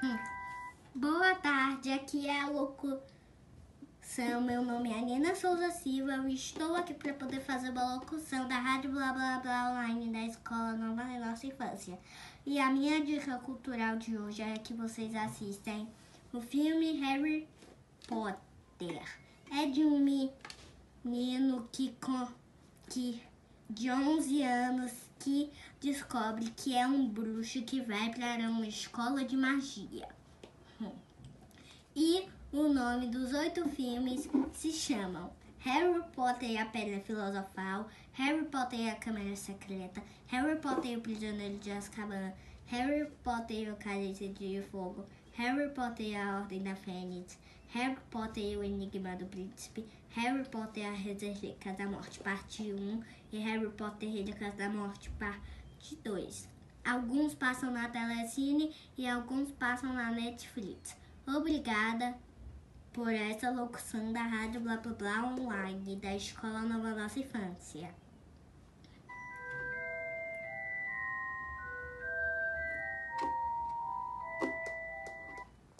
Hum. Boa tarde, aqui é a locução. Meu nome é Nina Souza Silva. Eu estou aqui para poder fazer uma locução da Rádio Blá Blá Blá Online da Escola Nova da Nossa Infância. E a minha dica cultural de hoje é que vocês assistem o filme Harry Potter. É de um menino que, que de 11 anos que descobre que é um bruxo que vai para uma escola de magia. E o nome dos oito filmes se chamam Harry Potter e a Pedra Filosofal, Harry Potter e a Câmara Secreta, Harry Potter e o Prisioneiro de Azkaban, Harry Potter e o Cálice de Fogo, Harry Potter e a Ordem da Fênix, Harry Potter e o Enigma do Príncipe, Harry Potter e a Relíquias da Morte, parte 1 e Harry Potter e Relíquias da Morte, parte 2. Alguns passam na Telecine e alguns passam na Netflix. Obrigada por essa locução da Rádio Blá Blá Blá Online da Escola Nova Nossa Infância.